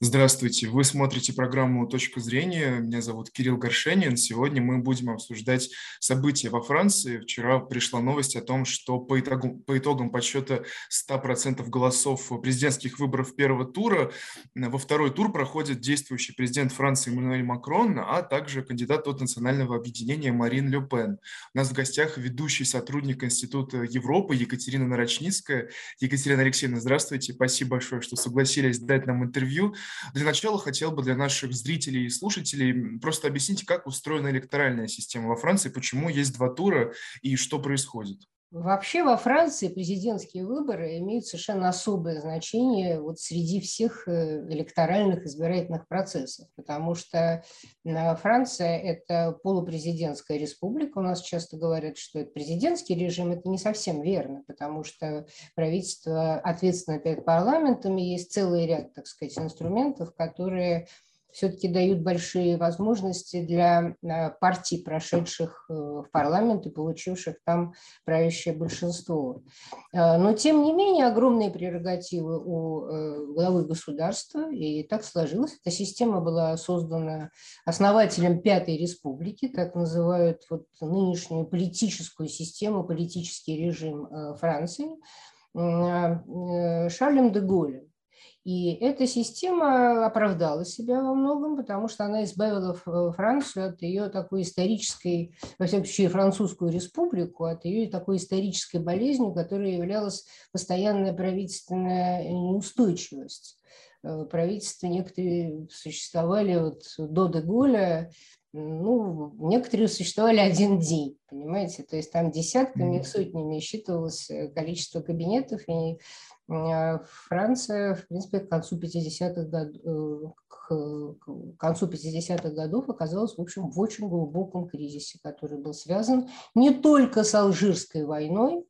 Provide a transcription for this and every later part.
Здравствуйте, вы смотрите программу «Точка зрения». Меня зовут Кирилл Горшенин. Сегодня мы будем обсуждать события во Франции. Вчера пришла новость о том, что по итогам, по итогам подсчета 100% голосов президентских выборов первого тура во второй тур проходит действующий президент Франции Эммануэль Макрон, а также кандидат от национального объединения Марин Ле Пен. У нас в гостях ведущий сотрудник Института Европы Екатерина Нарочницкая. Екатерина Алексеевна, здравствуйте. Спасибо большое, что согласились дать нам интервью. Для начала хотел бы для наших зрителей и слушателей просто объяснить, как устроена электоральная система во Франции, почему есть два тура и что происходит. Вообще во Франции президентские выборы имеют совершенно особое значение вот среди всех э, электоральных избирательных процессов, потому что Франция – это полупрезидентская республика. У нас часто говорят, что это президентский режим. Это не совсем верно, потому что правительство ответственно перед парламентом, и есть целый ряд, так сказать, инструментов, которые все-таки дают большие возможности для э, партий, прошедших э, в парламент и получивших там правящее большинство. Э, но, тем не менее, огромные прерогативы у главы государства, и так сложилось. Эта система была создана основателем Пятой Республики, так называют вот нынешнюю политическую систему, политический режим Франции, Шарлем де Голлем. И эта система оправдала себя во многом, потому что она избавила Францию от ее такой исторической, во всяком случае, французскую республику, от ее такой исторической болезнью, которая являлась постоянная правительственная неустойчивость. Э, правительства некоторые существовали вот до Деголя, ну, некоторые существовали один день, понимаете, то есть там десятками, сотнями считывалось э, количество кабинетов, и Э, Франция, в принципе, к концу 50-х годов, э, к концу 50-х годов оказалась, в общем, в очень глубоком кризисе, который был связан не только с Алжирской войной,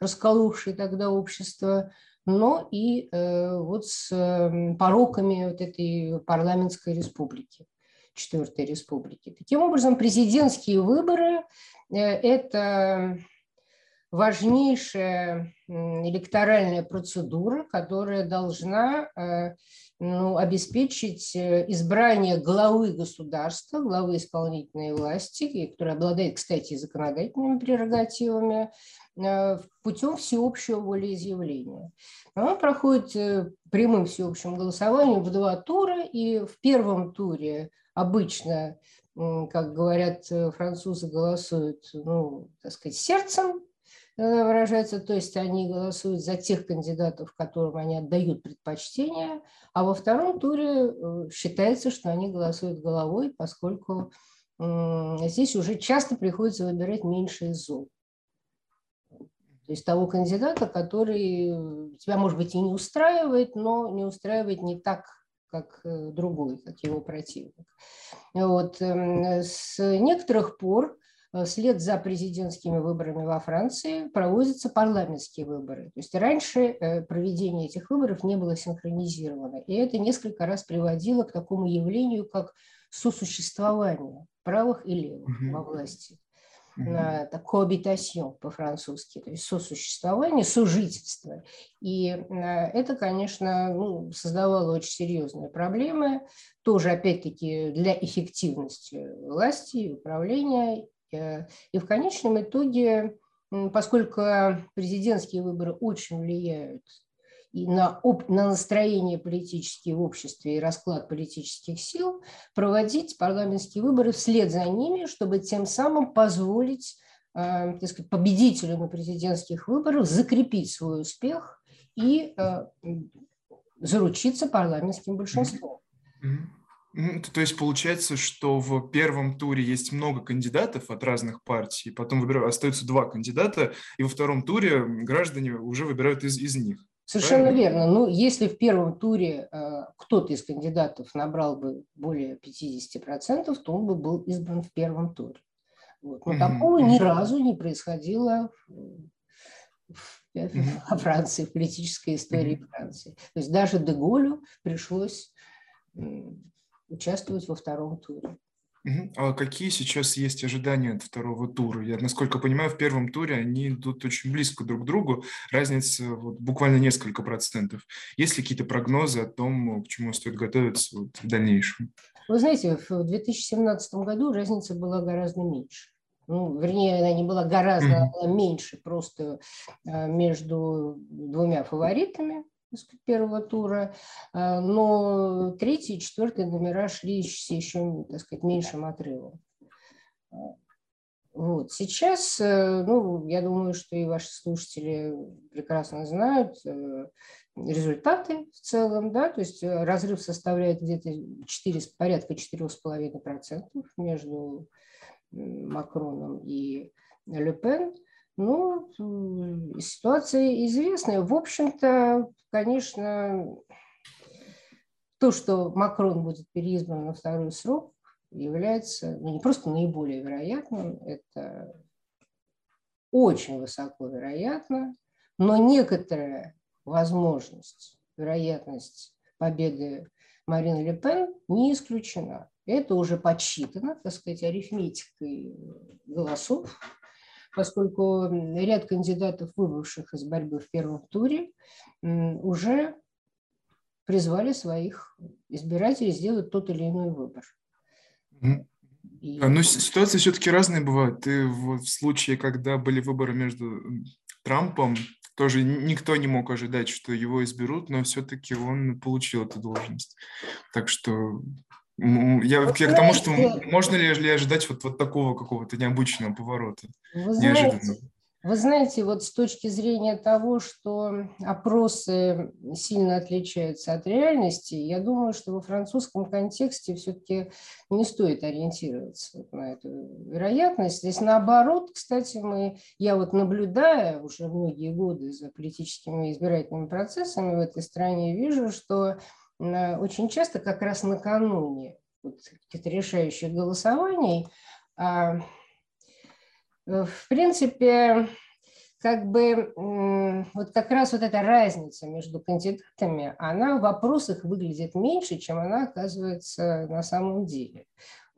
расколовшей тогда общество, но и э, вот с пороками вот этой парламентской республики, Четвертой республики. Таким образом, президентские выборы – это важнейшая электоральная процедура, которая должна э, ну, обеспечить э, избрание главы государства, главы исполнительной власти, которая обладает, кстати, законодательными прерогативами, э, путем всеобщего волеизъявления. Оно проходит прямым всеобщим голосованием в два тура, и в первом туре обычно, как говорят французы, голосуют, ну, так сказать, сердцем, Э, выражается, то есть они голосуют за тех кандидатов, которым они отдают предпочтение, а во втором туре э, считается, что они голосуют головой, поскольку здесь уже часто приходится выбирать меньше из. То есть того кандидата, который тебя, может быть, и не устраивает, но не устраивает не так, как э, другой, как его противник. Вот. Эм, с некоторых пор Э, вслед за президентскими выборами во Франции проводятся парламентские выборы. То есть раньше э, проведение этих выборов не было синхронизировано. И это несколько раз приводило к такому явлению, как сосуществование правых и левых во власти. Mm-hmm. Это cohabitation по-французски, то есть сосуществование, сожительство. И э, это, конечно, ну, создавало очень серьезные проблемы, тоже, опять-таки, для эффективности власти управления Э, и в конечном итоге, поскольку президентские выборы очень влияют и на, на настроение политические в обществе и расклад политических сил, проводить парламентские выборы вслед за ними, чтобы тем самым позволить э, так сказать, победителю на президентских выборах закрепить свой успех и э, заручиться парламентским большинством. То есть получается, что в первом туре есть много кандидатов от разных партий, потом выбирают, остаются два кандидата, и во втором туре граждане уже выбирают из, из них. Совершенно Правильно? верно. Ну, если в первом туре э, кто-то из кандидатов набрал бы более 50%, то он бы был избран в первом туре. Вот. Но mm-hmm. такого ни разу не происходило в, во Франции, в политической истории mm-hmm. Франции. То есть даже Деголю пришлось участвовать во втором туре. А какие сейчас есть ожидания от второго тура? Я, насколько понимаю, в первом туре они идут очень близко друг к другу, разница вот буквально несколько процентов. Есть ли какие-то прогнозы о том, к чему стоит готовиться вот в дальнейшем? Вы знаете, в 2017 году разница была гораздо меньше. Ну, вернее, она не была гораздо mm-hmm. была меньше просто а, между двумя фаворитами первого тура, а, но третий и четвертый номера шли с еще, так сказать, меньшим отрывом. Вот. Сейчас, э, ну, я думаю, что и ваши слушатели прекрасно знают э, результаты в целом, да, то есть э, разрыв составляет где-то 4, порядка 4,5% между Макроном и Ле Ну, ситуация известная. В общем-то, конечно, то, что Макрон будет переизбран на второй срок, является ну, не просто наиболее вероятным, это очень высоко вероятно, но некоторая возможность, вероятность победы Марины Ле Пен не исключена. Это уже подсчитано, так сказать, арифметикой голосов, поскольку ряд кандидатов, выбывших из борьбы в первом туре, уже призвали своих избирателей сделать тот или иной выбор. И... Но ситуации все-таки разные бывают. Ты в случае, когда были выборы между Трампом, тоже никто не мог ожидать, что его изберут, но все-таки он получил эту должность. Так что я, я к тому, что можно ли, ли ожидать вот, вот такого какого-то необычного поворота? Вы знаете, вы знаете, вот с точки зрения того, что опросы сильно отличаются от реальности, я думаю, что во французском контексте все-таки не стоит ориентироваться на эту вероятность. Здесь наоборот, кстати, мы, я вот наблюдая уже многие годы за политическими избирательными процессами в этой стране, вижу, что очень часто как раз накануне вот каких-то решающих голосований, а, э, в принципе, как бы вот как раз вот эта разница между кандидатами, она в вопросах выглядит меньше, чем она оказывается на самом деле.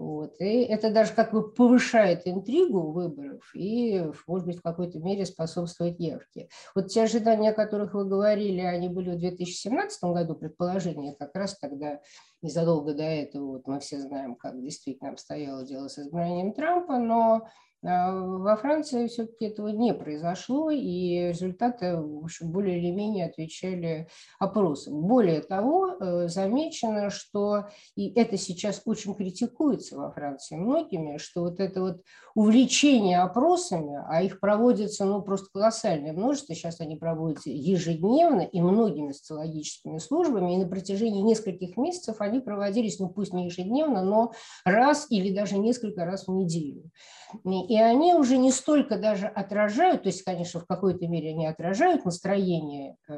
Вот. И это даже как бы повышает интригу выборов и, может быть, в какой-то мере способствует явке. Вот те ожидания, о которых вы говорили, они были в 2017 году, предположения как раз тогда, незадолго до этого, вот мы все знаем, как действительно обстояло дело с избранием Трампа, но во Франции все-таки этого не произошло, и результаты в общем, более или менее отвечали опросам. Более того, э, замечено, что, и это сейчас очень критикуется во Франции многими, что вот это вот увлечение опросами, а их проводится ну, просто колоссальное множество, сейчас они проводятся ежедневно и многими социологическими службами, и на протяжении нескольких месяцев они проводились, ну пусть не ежедневно, но раз или даже несколько раз в неделю. И они уже не столько даже отражают, то есть, конечно, в какой-то мере они отражают настроение э,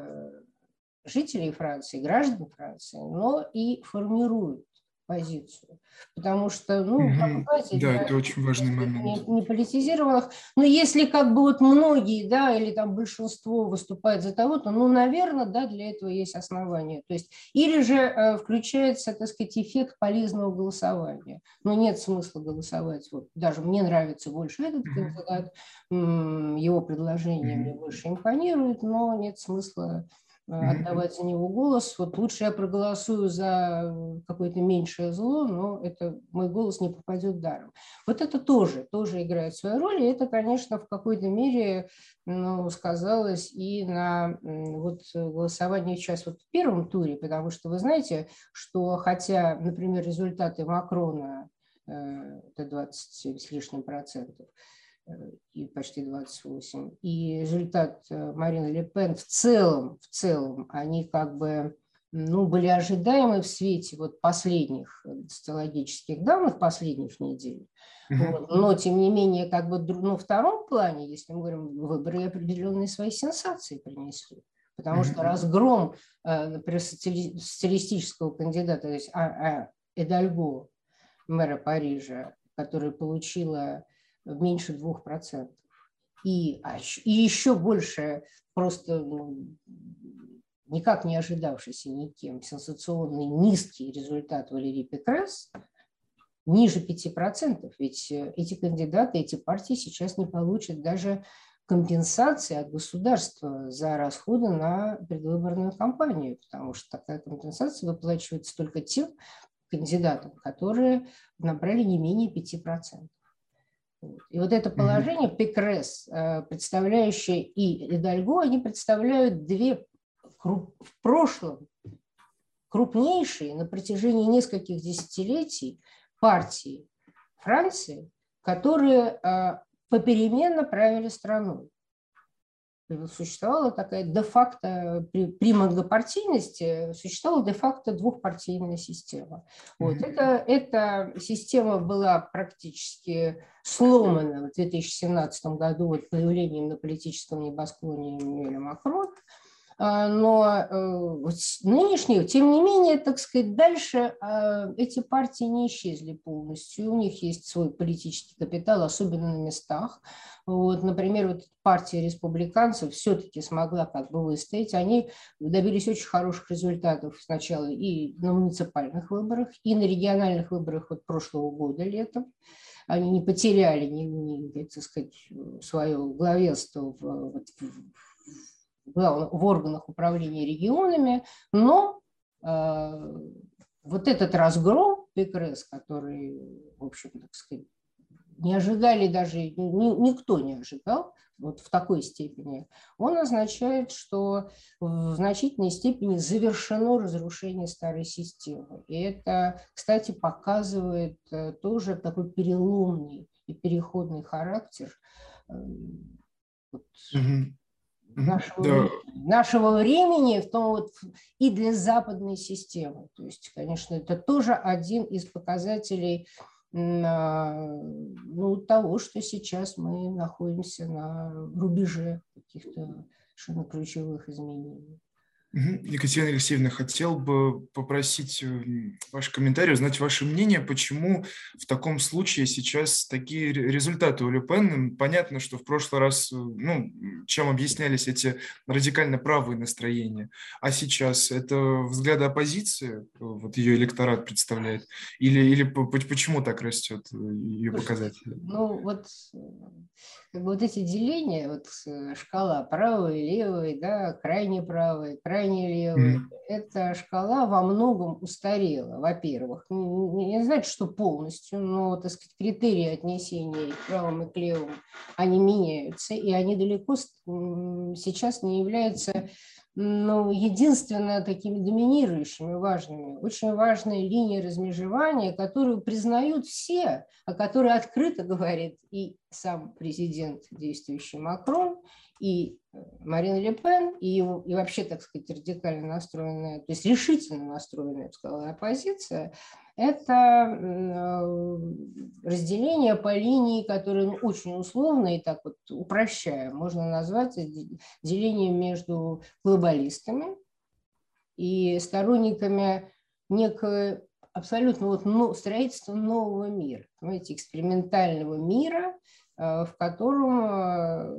жителей Франции, граждан Франции, но и формируют позицию. Потому что, ну, угу. знаете, да, это очень важный момент. Не, не политизированных. Но если как бы вот многие, да, или там большинство выступает за того-то, ну, наверное, да, для этого есть основания. То есть, или же э, включается, так сказать, эффект полезного голосования. Но нет смысла голосовать. Вот даже мне нравится больше этот кандидат, его предложение мне больше импонирует, но нет смысла отдавать за него голос. Вот лучше я проголосую за какое-то меньшее зло, но это мой голос не попадет даром. Вот это тоже, тоже играет свою роль, и это, конечно, в какой-то мере ну, сказалось и на вот голосовании сейчас вот в первом туре, потому что вы знаете, что хотя, например, результаты Макрона э, это 20 с лишним процентов, и почти 28. И результат э, Марины Ле Пен в целом, в целом, они как бы ну, были ожидаемы в свете вот последних социологических данных последних недель. Вот. Но, тем не менее, как бы ну, втором плане, если мы говорим, выборы определенные свои сенсации принесли. Потому что разгром э, например, социалистического кандидата, то есть а, а, Эдальго, мэра Парижа, которая получила меньше 2%. И, а и еще больше просто ну, никак не ожидавшийся никем сенсационный низкий результат Валерии Петрес, ниже 5%, ведь эти кандидаты, эти партии сейчас не получат даже компенсации от государства за расходы на предвыборную кампанию, потому что такая компенсация выплачивается только тем кандидатам, которые набрали не менее 5%. И вот это положение ПКРС, э, представляющее и Идальго, они представляют две в прошлом крупнейшие на протяжении нескольких десятилетий партии Франции, которые э, попеременно правили страной. Существовала такая де-факто, при, при многопартийности существовала де-факто двухпартийная система. Вот. Mm-hmm. Это, эта система была практически сломана в 2017 году вот, появлением на политическом небосклоне Эммануэля Макрона. А, но э, нынешние, тем не менее, так сказать, дальше а, эти партии не исчезли полностью. У них есть свой политический капитал, особенно на местах. Вот, например, вот партия республиканцев все-таки смогла как бы выстоять. Они добились очень хороших результатов сначала и на муниципальных выборах, и на региональных выборах вот прошлого года летом. Они не потеряли, не, не, так сказать, свое главенство в, в, в органах управления регионами, но э, вот этот разгром ПКРС, который, в общем, так сказать, не ожидали даже, ни, никто не ожидал вот в такой степени, он означает, что в значительной степени завершено разрушение старой системы. И это, кстати, показывает э, тоже такой переломный и переходный характер э, вот, угу нашего, да. нашего времени, в том вот и для западной системы. То есть, конечно, это тоже один из показателей ну, того, что сейчас мы находимся на рубеже каких-то совершенно ключевых изменений. Екатерина Алексеевна, хотел бы попросить э, ваш комментарий, узнать ваше мнение, почему в таком случае сейчас такие результаты у Люпен. Понятно, что в прошлый раз, э, ну, чем объяснялись эти радикально правые настроения, а сейчас это взгляды оппозиции, вот ее электорат представляет, или, или почему так растет э, ее показатели? Ну, вот как бы вот эти деления, вот шкала правой, левой, да, крайне правой, крайне левой, mm. эта шкала во многом устарела, во-первых. Не, не значит, что полностью, но, так сказать, критерии отнесения к правым и к левым, они меняются, и они далеко сейчас не являются но единственно такими доминирующими, важными, очень важная линия размежевания, которую признают все, о которой открыто говорит и сам президент действующий Макрон, и Марин Ле Пен, и, и вообще, так сказать, радикально настроенная, то есть решительно настроенная, я бы сказала, оппозиция, это э, разделение по линии, которое ну, очень условно и так вот упрощая, можно назвать делением между глобалистами и сторонниками некой абсолютно вот ну, строительства нового мира, понимаете, экспериментального мира, э, в котором э,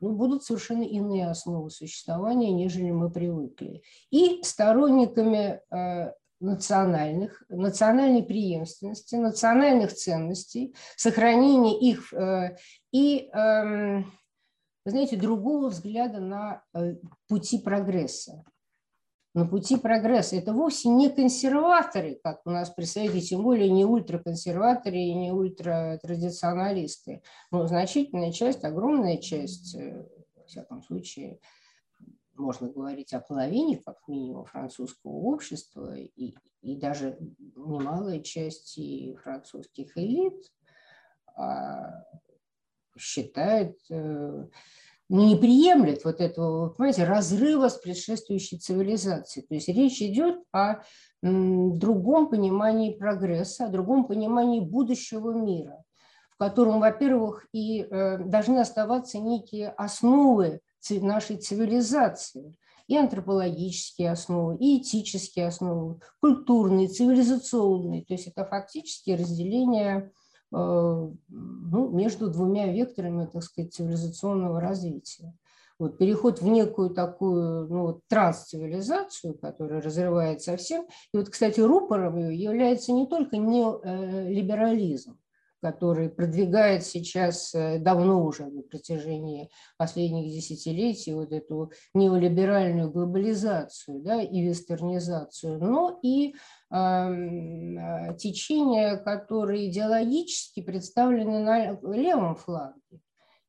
ну, будут совершенно иные основы существования, нежели мы привыкли. И сторонниками национальных, национальной преемственности, национальных ценностей, сохранения их э, и, эм, вы знаете, другого взгляда на э, пути прогресса. На пути прогресса. Это вовсе не консерваторы, как у нас представители, тем более не ультраконсерваторы и не ультратрадиционалисты. Но значительная часть, огромная часть, э, во всяком случае, можно говорить о половине, как минимум, французского общества и, и даже немалой части французских элит а, считает, э, не приемлет вот этого, понимаете, разрыва с предшествующей цивилизацией. То есть речь идет о другом понимании прогресса, о другом понимании будущего мира, в котором, во-первых, и э, должны оставаться некие основы нашей цивилизации. И антропологические основы, и этические основы, культурные, цивилизационные. То есть это фактически разделение ну, между двумя векторами, так сказать, цивилизационного развития. Вот переход в некую такую ну, трансцивилизацию, которая разрывает совсем. И вот, кстати, рупором ее является не только неолиберализм, который продвигает сейчас э, давно уже на протяжении последних десятилетий вот эту неолиберальную глобализацию да, и вестернизацию, но и э, течения, которые идеологически представлены на левом фланге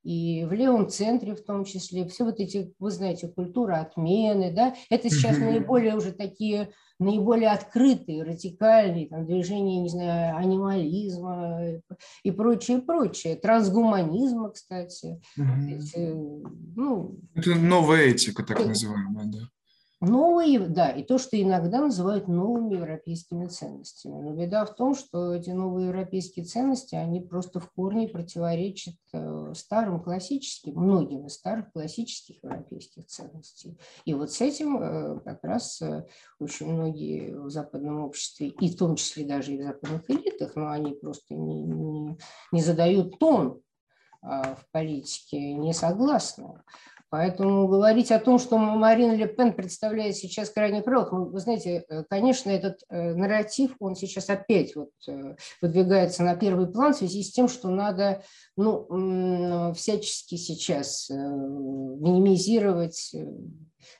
и в левом центре в том числе, все вот эти, вы знаете, культура отмены, да, это сейчас наиболее уже такие наиболее открытые, радикальные там, движения, не знаю, анимализма и прочее, прочее. Трансгуманизма, кстати. Угу. Эти, ну, Это новая этика, так называемая, да новые, да, и то, что иногда называют новыми европейскими ценностями. Но беда в том, что эти новые европейские ценности, они просто в корне противоречат э, старым классическим, многим из старых классических европейских ценностей. И вот с этим э, как раз э, очень многие в западном обществе, и в том числе даже и в западных элитах, но они просто не, не, не задают тон а, в политике, не согласны. Поэтому говорить о том, что Марин Ле Пен представляет сейчас крайне правых, ну, вы знаете, э, конечно, этот э, нарратив, он сейчас опять вот э, выдвигается на первый план в связи с тем, что надо ну, всячески сейчас минимизировать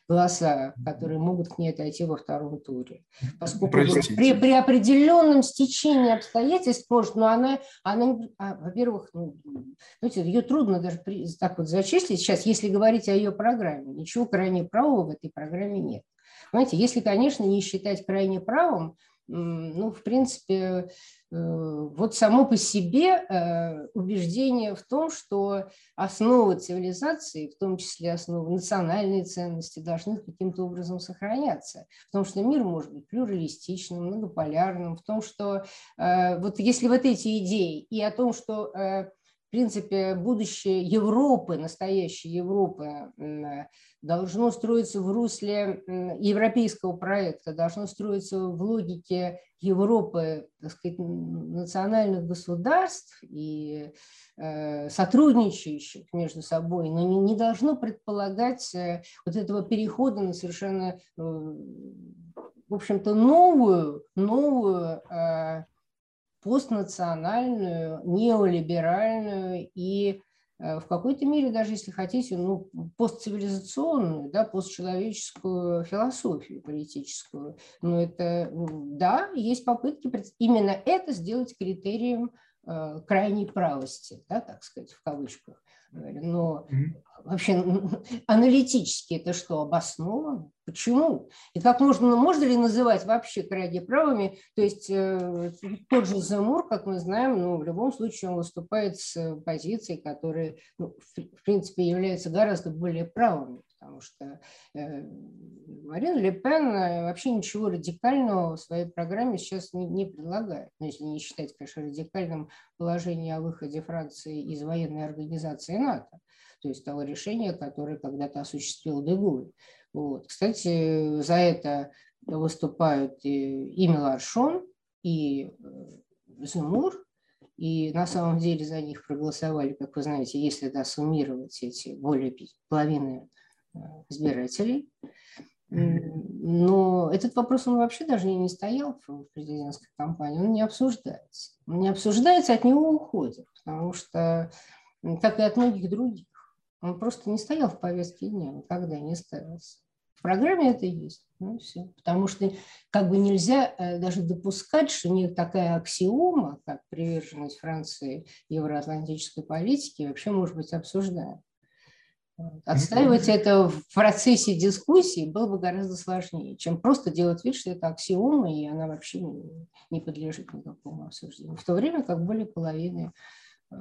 голоса, которые могут к ней отойти во втором туре. Поскольку при, при определенном стечении обстоятельств может, но она, она а, во-первых, ну, знаете, ее трудно даже при, так вот зачислить сейчас, если говорить о ее программе. Ничего крайне правого в этой программе нет. Понимаете, если, конечно, не считать крайне правым, ну, в принципе, Э, вот само по себе э, убеждение в том, что основы цивилизации, в том числе основы национальной ценности, должны каким-то образом сохраняться. В том, что мир может быть плюралистичным, многополярным, в том, что э, вот если вот эти идеи и о том, что в принципе, будущее Европы, настоящей Европы, должно строиться в русле европейского проекта, должно строиться в логике Европы, так сказать, национальных государств и э, сотрудничающих между собой, но не, не должно предполагать э, вот этого перехода на совершенно, э, в общем-то, новую, новую постнациональную, неолиберальную и э, в какой-то мере, даже если хотите, ну, постцивилизационную, да, постчеловеческую философию политическую. Но это, да, есть попытки именно это сделать критерием крайней правости, да, так сказать, в кавычках. Но вообще аналитически это что, обосновано? Почему? И как можно, можно ли называть вообще крайне правыми? То есть э, тот же Замур, как мы знаем, ну, в любом случае он выступает с позицией, которая, ну, в, принципе, является гораздо более правыми, потому что э, Марин Ле Пен э, вообще ничего радикального в своей программе сейчас не, не предлагает. Ну, если не считать, конечно, радикальным положение о выходе Франции из военной организации НАТО то есть того решения, которое когда-то осуществил Деголь. Вот. Кстати, за это выступают и Меларшон, и э, Зумур, и на самом деле за них проголосовали, как вы знаете, если да, суммировать эти более половины э, избирателей. Но этот вопрос он вообще даже не стоял в президентской кампании, он не обсуждается. Он не обсуждается, от него уходят, потому что, как и от многих других, он просто не стоял в повестке дня, никогда не ставился. В программе это есть. Ну, все. Потому что как бы нельзя э, даже допускать, что не такая аксиома, как приверженность Франции евроатлантической политике, вообще может быть обсуждаема. Отстаивать это в процессе дискуссии было бы гораздо сложнее, чем просто делать вид, что это аксиома, и она вообще не подлежит никакому обсуждению. В то время как более половины э,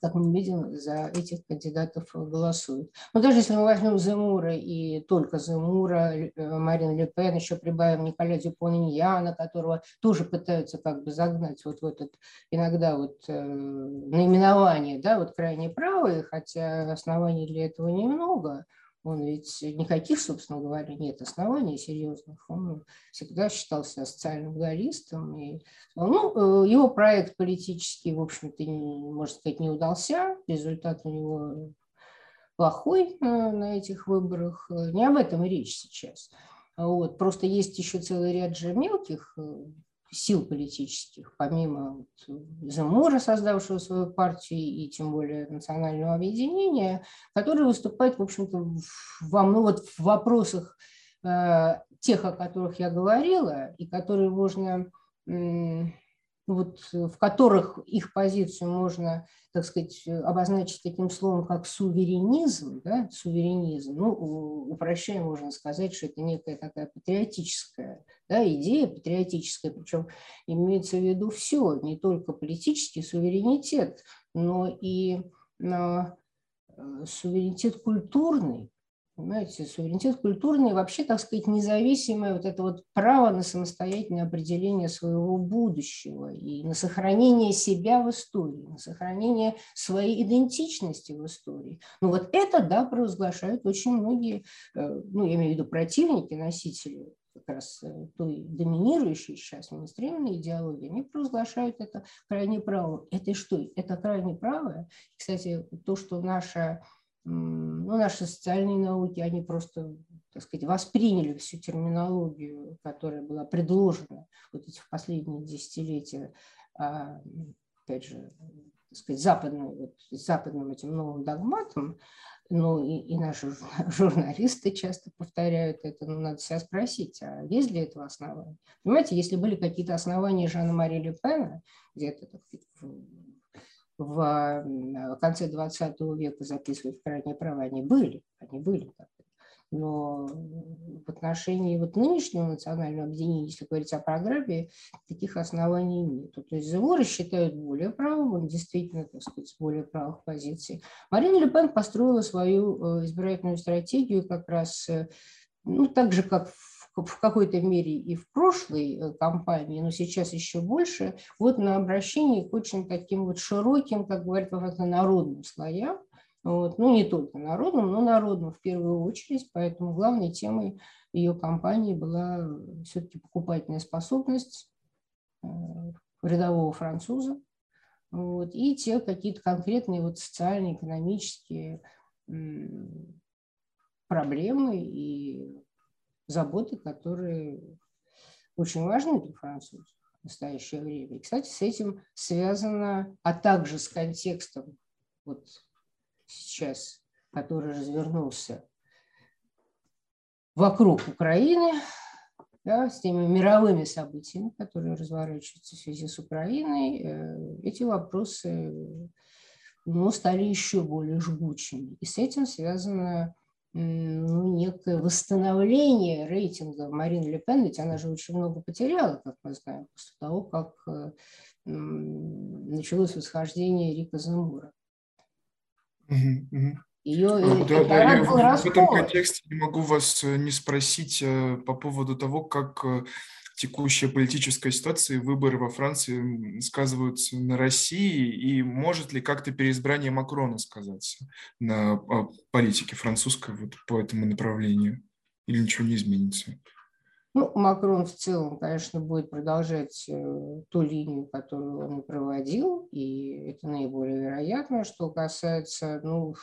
как мы видим, за этих кандидатов голосуют. Но даже если мы возьмем Земура и только Земура, э, Марин Ле Пен, еще прибавим Николя Дюпон-Иньяна, которого тоже пытаются как бы загнать вот в этот иногда вот э, наименование, да, вот крайне правые, хотя оснований для этого немного – он ведь никаких, собственно говоря, нет оснований серьезных. Он всегда считался социальным галлистом. И, ну, э, его проект политический, в общем-то, можно сказать, не удался. Результат у него плохой на, на этих выборах. Не об этом речь сейчас. Вот. Просто есть еще целый ряд же мелких сил политических, помимо Замора, создавшего свою партию, и тем более национального объединения, которые выступают, в общем-то, во, ну, вот вопросах э, тех, о которых я говорила, и которые можно вот, э, в которых их позицию можно, так сказать, обозначить таким словом, как суверенизм, да, суверенизм, ну, упрощая можно сказать, что это некая такая патриотическая да, идея, патриотическая, причем имеется в виду все, не только политический суверенитет, но и э, суверенитет культурный, Понимаете, суверенитет культурный вообще, так сказать, независимое вот это вот право на самостоятельное определение своего будущего и на сохранение себя в истории, на сохранение своей идентичности в истории. Ну вот это, да, провозглашают очень многие, э, ну я имею в виду противники, носители как раз э, той доминирующей сейчас мейнстримной идеологии, они провозглашают это крайне правым. Это что? Это крайне правое. Кстати, то, что наша ну, наши социальные науки, они просто, так сказать, восприняли всю терминологию, которая была предложена вот эти последние десятилетия, а, опять же, так сказать, западным, вот, западным этим новым догматом, ну и, и наши журналисты часто повторяют это, ну надо себя спросить, а есть ли этого основания? Понимаете, если были какие-то основания Жана Мари Ле где-то так сказать, в конце 20 века записывать крайние права, они были, они были. Но в отношении вот нынешнего национального объединения, если говорить о программе, таких оснований нет. То есть Земора считают более правым, он действительно, так сказать, с более правых позиций. Марина Ле Пен построила свою э, избирательную стратегию как раз, э, ну, так же, как в в какой-то мере и в прошлой э, кампании, но сейчас еще больше, вот на обращении к очень таким вот широким, как говорят во народным слоям, вот, ну не только народным, но народным в первую очередь, поэтому главной темой ее кампании была э, все-таки покупательная способность э, рядового француза, вот, и те какие-то конкретные вот социальные, экономические проблемы и заботы, которые очень важны для французов в настоящее время. И, кстати, с этим связано, а также с контекстом вот сейчас, который развернулся вокруг Украины, да, с теми мировыми событиями, которые разворачиваются в связи с Украиной, э, эти вопросы ну, стали еще более жгучими. И с этим связано ну, некое восстановление рейтинга Марины Ле Пен, ведь она же очень много потеряла, как мы знаем, после того, как э, началось восхождение Рика Замура. Ее ну, да, да, я в, в этом контексте не могу вас э, не спросить э, по поводу того, как текущая политическая ситуация и выборы во Франции сказываются на России, и может ли как-то переизбрание Макрона сказаться на а, политике французской вот по этому направлению? Или ничего не изменится? Ну, Макрон в целом, конечно, будет продолжать э, ту линию, которую он проводил, и это наиболее вероятно. Что касается, ну,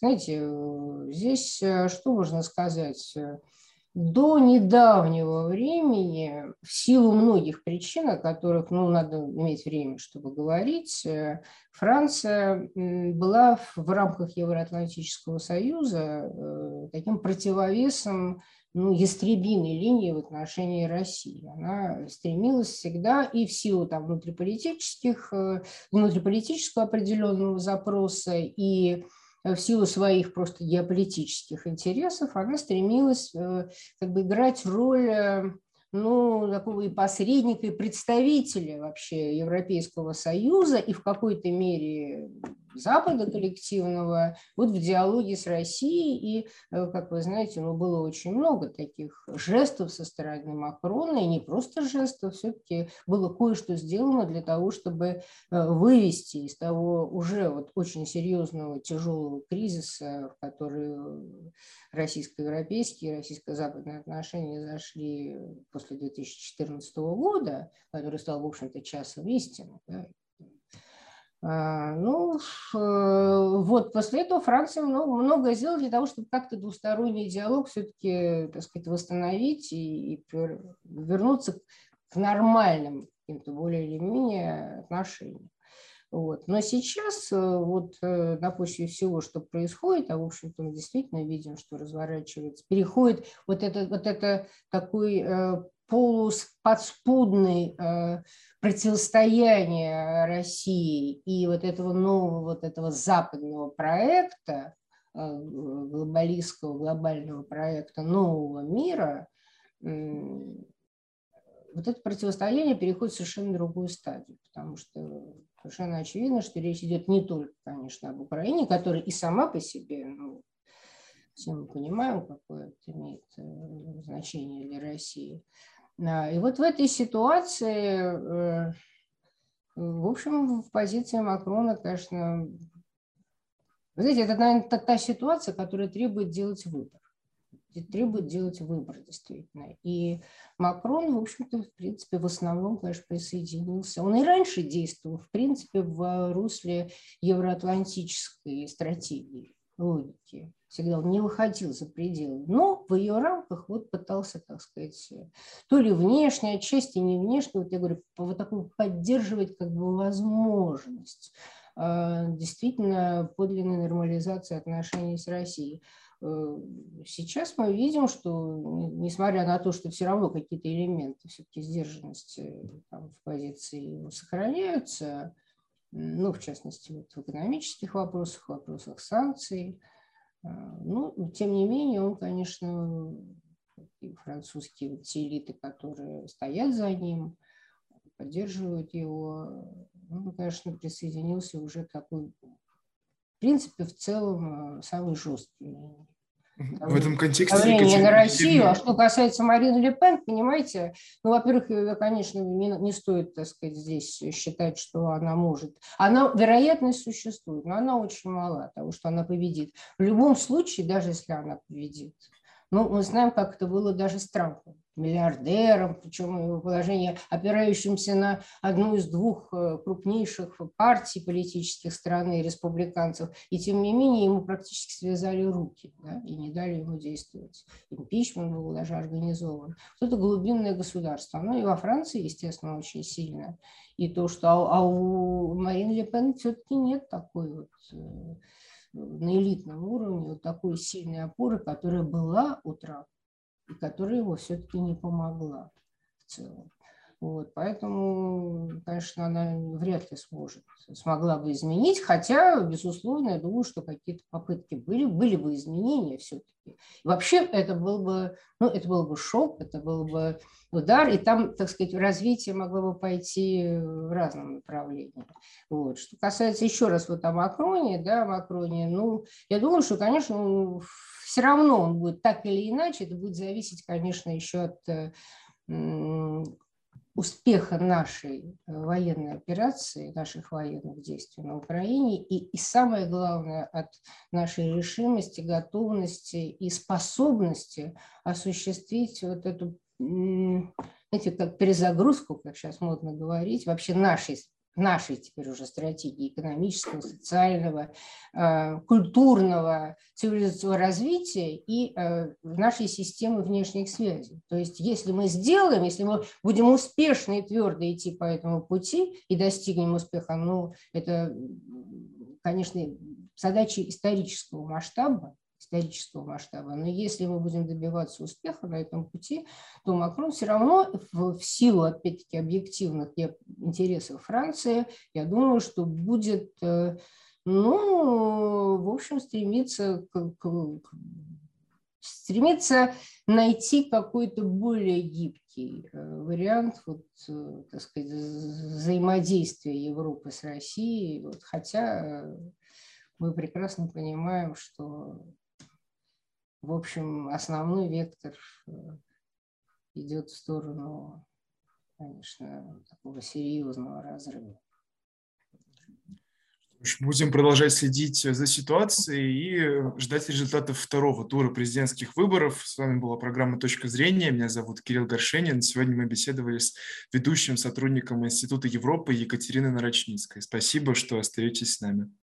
знаете, э, здесь э, что можно сказать? До недавнего времени, в силу многих причин, о которых ну, надо иметь время, чтобы говорить, э, Франция была в рамках Евроатлантического союза э, таким противовесом ну, ястребиной линии в отношении России. Она стремилась всегда и в силу там, внутриполитических, э, внутриполитического определенного запроса, и в силу своих просто геополитических интересов, она стремилась э, как бы играть роль э, ну, такого и посредника, и представителя вообще Европейского Союза и в какой-то мере Запада коллективного вот в диалоге с Россией. И, э, как вы знаете, ну, было очень много таких жестов со стороны Макрона, и не просто жестов, все-таки было кое-что сделано для того, чтобы э, вывести из того уже вот очень серьезного тяжелого кризиса, в который российско-европейские, российско-западные отношения зашли после 2014 года, который стал, в общем-то, часом истины. Да, ну, э, вот после этого Франция много, многое сделала для того, чтобы как-то двусторонний диалог все-таки, так сказать, восстановить и, и вернуться к нормальным, каким-то более или менее отношениям. Вот. Но сейчас, э, вот э, на почве всего, что происходит, а в общем-то мы действительно видим, что разворачивается, переходит вот это, вот это такой полуподспудный противостояние России и вот этого нового, вот этого западного проекта, э, глобалистского, глобального проекта нового мира, вот это противостояние переходит в совершенно другую стадию, потому что совершенно очевидно, что речь идет не только, конечно, об Украине, которая и сама по себе, ну, все мы понимаем, какое это имеет э, значение для России, и вот в этой ситуации, э, в общем, в позиции Макрона, конечно, вы знаете, это, наверное, та, та ситуация, которая требует делать выбор. Требует делать выбор, действительно. И Макрон, в общем-то, в принципе, в основном, конечно, присоединился. Он и раньше действовал, в принципе, в русле евроатлантической стратегии, логики всегда он не выходил за пределы, но в ее рамках вот пытался, так сказать, то ли внешне, отчасти не внешне, вот я говорю, вот такую поддерживать как бы возможность а, действительно подлинной нормализации отношений с Россией. Э, сейчас мы видим, что несмотря на то, что все равно какие-то элементы все-таки сдержанности там, в позиции сохраняются, ну, в частности, вот в экономических вопросах, вопросах санкций, а, ну, тем не менее, он, конечно, французские вот те элиты, которые стоят за ним, поддерживают его, он, конечно, присоединился уже к такой, в принципе, в целом, самый жесткий в этом контексте давление на Россию. А что касается Марины Ле Пен, понимаете, ну, во-первых, конечно, не, не стоит, так сказать, здесь считать, что она может. Она, вероятность существует, но она очень мала того, что она победит. В любом случае, даже если она победит, ну, мы знаем, как это было даже с Трампом миллиардером, причем его положение опирающимся на одну из двух э, крупнейших партий политических страны, республиканцев, и тем не менее ему практически связали руки да, и не дали ему действовать. Импичмент был даже организован. Вот это глубинное государство. Оно и во Франции, естественно, очень сильно. И то, что а, а у Марин Ле Пен все-таки нет такой вот э, на элитном уровне вот такой сильной опоры, которая была у Трампа и которая его все-таки не помогла в целом. Вот, поэтому, конечно, она вряд ли сможет, смогла бы изменить, хотя, безусловно, я думаю, что какие-то попытки были, были бы изменения все-таки. Вообще это был бы, ну, это был бы шок, это был бы удар, и там, так сказать, развитие могло бы пойти в разном направлении. Вот. Что касается еще раз вот о Макроне, да, Макроне, ну, я думаю, что, конечно, все равно он будет так или иначе, это будет зависеть, конечно, еще от э, успеха нашей э, военной операции, наших военных действий на Украине, и, и самое главное, от нашей решимости, готовности и способности осуществить вот эту, знаете, как перезагрузку, как сейчас модно говорить, вообще нашей нашей теперь уже стратегии экономического, социального, э, культурного, цивилизационного развития и э, нашей системы внешних связей. То есть если мы сделаем, если мы будем успешно и твердо идти по этому пути и достигнем успеха, ну, это, конечно, задача исторического масштаба, исторического масштаба. Но если мы будем добиваться успеха на этом пути, то Макрон все равно в, в силу, опять-таки, объективных интересов Франции, я думаю, что будет, э, ну, в общем, стремиться к, к, стремиться найти какой-то более гибкий э, вариант вот, э, так сказать, взаимодействия Европы с Россией. Вот, хотя мы прекрасно понимаем, что в общем, основной вектор э, идет в сторону, конечно, такого серьезного разрыва. Будем продолжать следить за ситуацией и ждать результатов второго тура президентских выборов. С вами была программа «Точка зрения». Меня зовут Кирилл Горшенин. Сегодня мы беседовали с ведущим сотрудником Института Европы Екатериной Нарочницкой. Спасибо, что остаетесь с нами.